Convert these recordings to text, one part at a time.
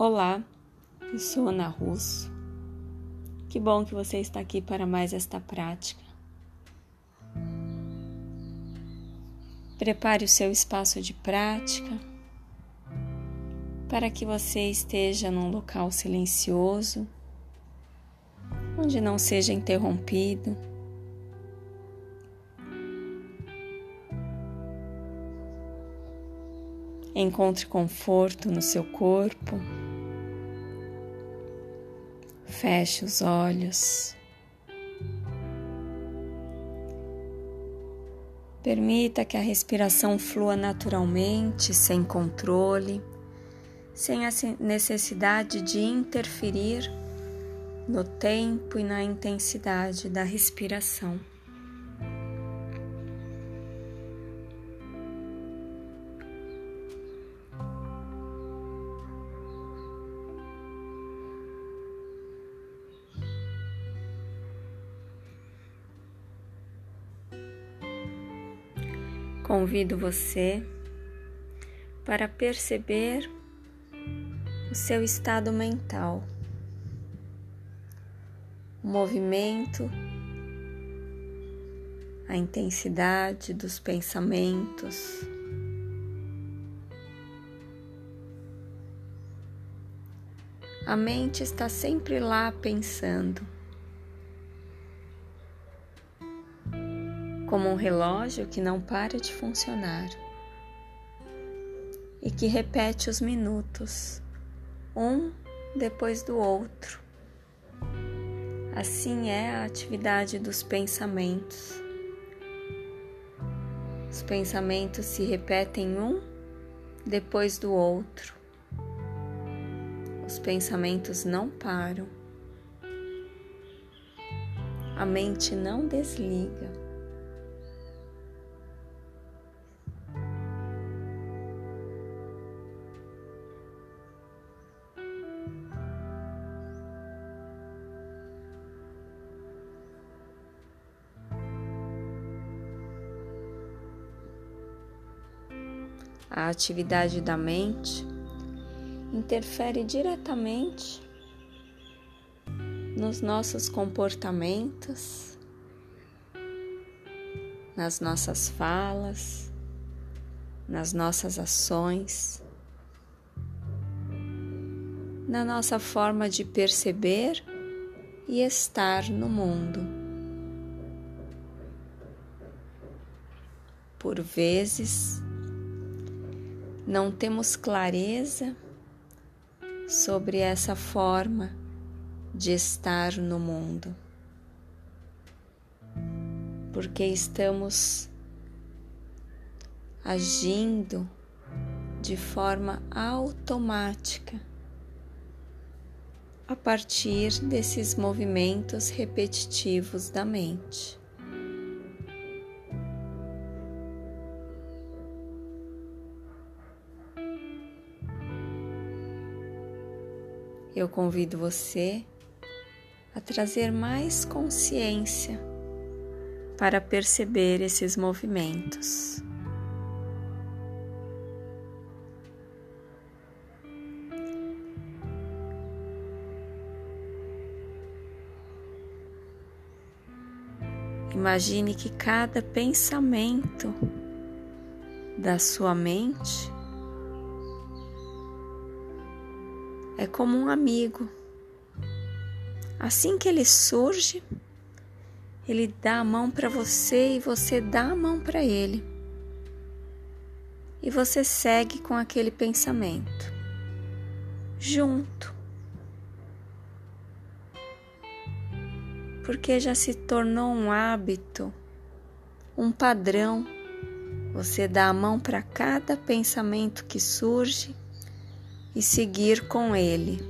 Olá, eu sou Ana Russo. Que bom que você está aqui para mais esta prática. Prepare o seu espaço de prática para que você esteja num local silencioso, onde não seja interrompido. Encontre conforto no seu corpo. Feche os olhos. Permita que a respiração flua naturalmente, sem controle, sem a necessidade de interferir no tempo e na intensidade da respiração. Convido você para perceber o seu estado mental, o movimento, a intensidade dos pensamentos. A mente está sempre lá pensando. Como um relógio que não para de funcionar e que repete os minutos, um depois do outro. Assim é a atividade dos pensamentos. Os pensamentos se repetem um depois do outro. Os pensamentos não param. A mente não desliga. A atividade da mente interfere diretamente nos nossos comportamentos, nas nossas falas, nas nossas ações, na nossa forma de perceber e estar no mundo. Por vezes, não temos clareza sobre essa forma de estar no mundo, porque estamos agindo de forma automática a partir desses movimentos repetitivos da mente. Eu convido você a trazer mais consciência para perceber esses movimentos. Imagine que cada pensamento da sua mente é como um amigo. Assim que ele surge, ele dá a mão para você e você dá a mão para ele. E você segue com aquele pensamento, junto. Porque já se tornou um hábito, um padrão. Você dá a mão para cada pensamento que surge e seguir com ele.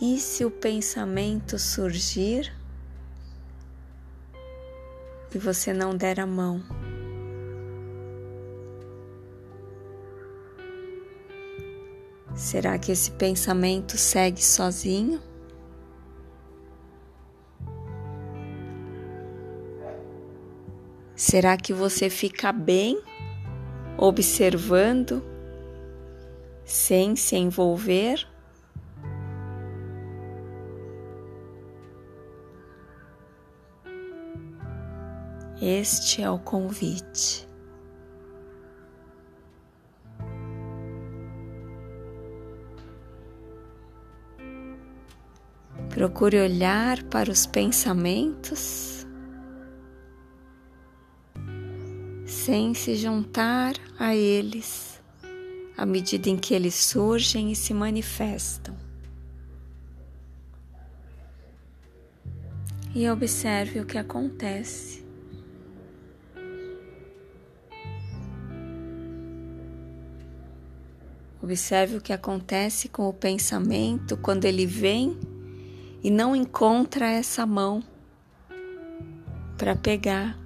E se o pensamento surgir e você não der a mão? Será que esse pensamento segue sozinho? Será que você fica bem observando sem se envolver? Este é o convite. Procure olhar para os pensamentos sem se juntar a eles à medida em que eles surgem e se manifestam. E observe o que acontece. Observe o que acontece com o pensamento quando ele vem e não encontra essa mão para pegar.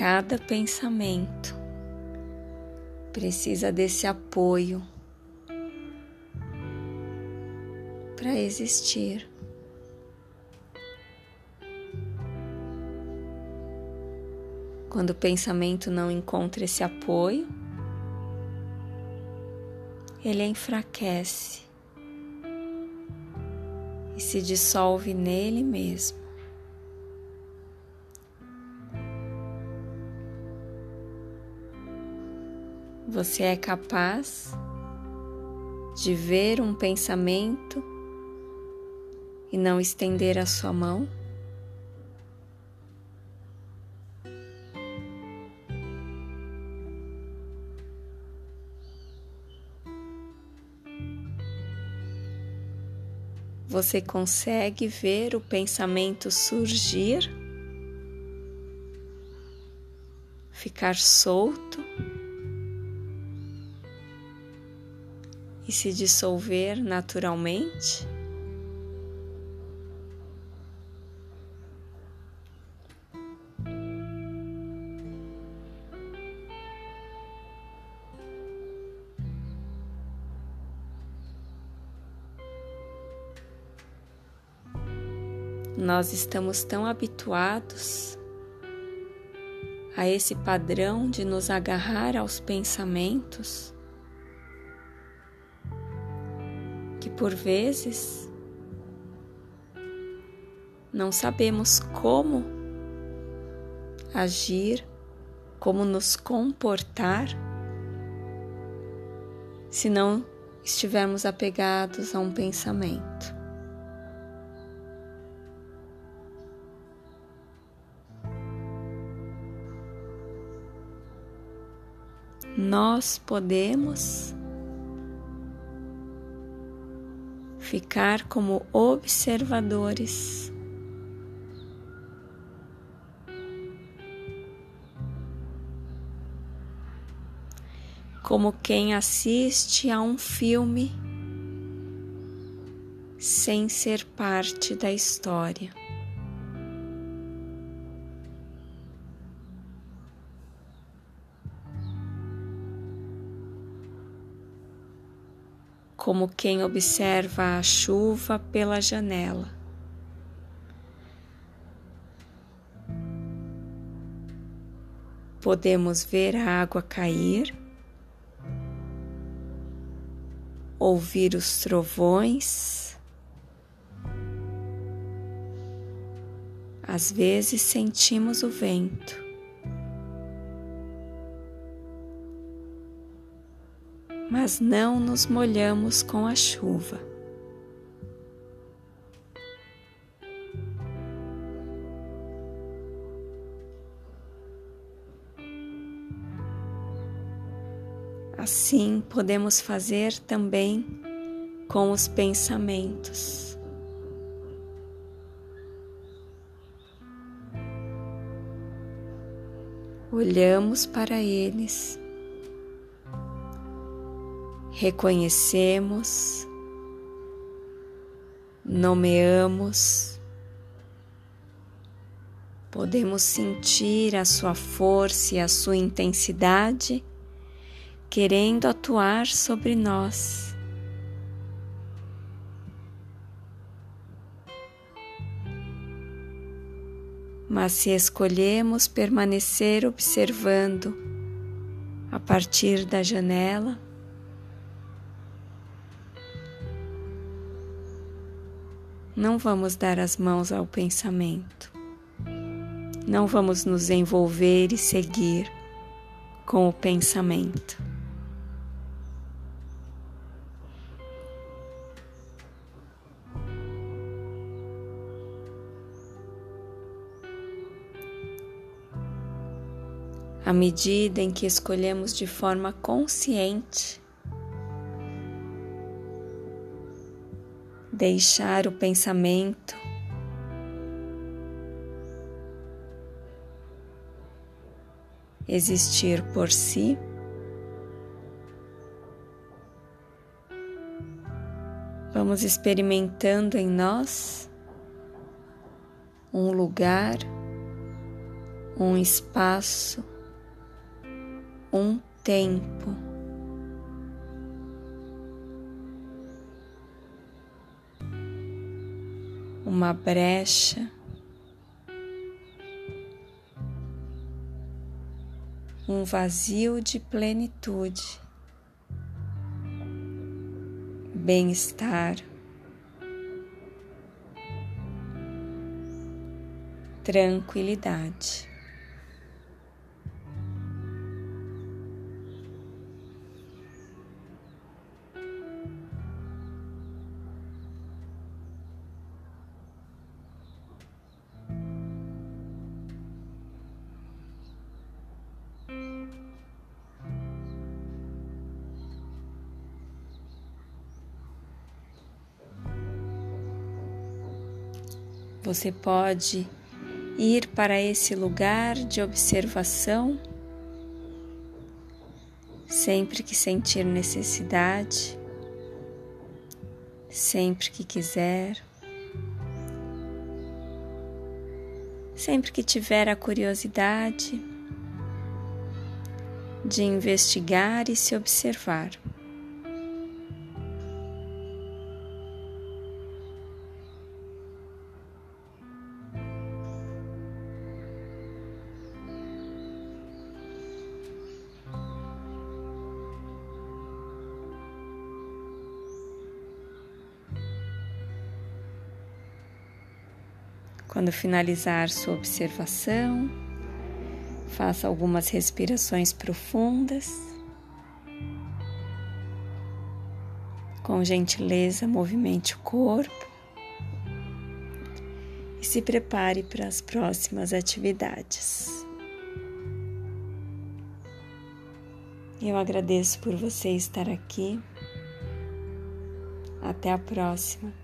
Cada pensamento precisa desse apoio para existir. Quando o pensamento não encontra esse apoio, ele enfraquece e se dissolve nele mesmo. Você é capaz de ver um pensamento e não estender a sua mão? Você consegue ver o pensamento surgir, ficar solto se dissolver naturalmente? Nós estamos tão habituados a esse padrão de nos agarrar aos pensamentos por vezes não sabemos como agir, como nos comportar se não estivermos apegados a um pensamento. nós podemos ficar como observadores. Como quem assiste a um filme sem ser parte da história. Como quem observa a chuva pela janela. Podemos ver a água cair, ouvir os trovões, às vezes sentimos o vento. Mas não nos molhamos com a chuva. Assim podemos fazer também com os pensamentos. Olhamos para eles reconhecemos, nomeamos podemos sentir a sua força e a sua intensidade querendo atuar sobre nós. Mas se escolhemos permanecer observando a partir da janela, não vamos dar as mãos ao pensamento, não vamos nos envolver e seguir com o pensamento. à medida em que escolhemos de forma consciente deixar o pensamento existir por si. Vamos experimentando em nós um lugar, um espaço um tempo. Uma brecha, um vazio de plenitude, bem-estar, tranquilidade. Você pode ir para esse lugar de observação sempre que sentir necessidade, sempre que quiser, sempre que tiver a curiosidade de investigar e se observar. Quando finalizar sua observação, faça algumas respirações profundas. Com gentileza, movimente o corpo e se prepare para as próximas atividades. Eu agradeço por você estar aqui. Até a próxima.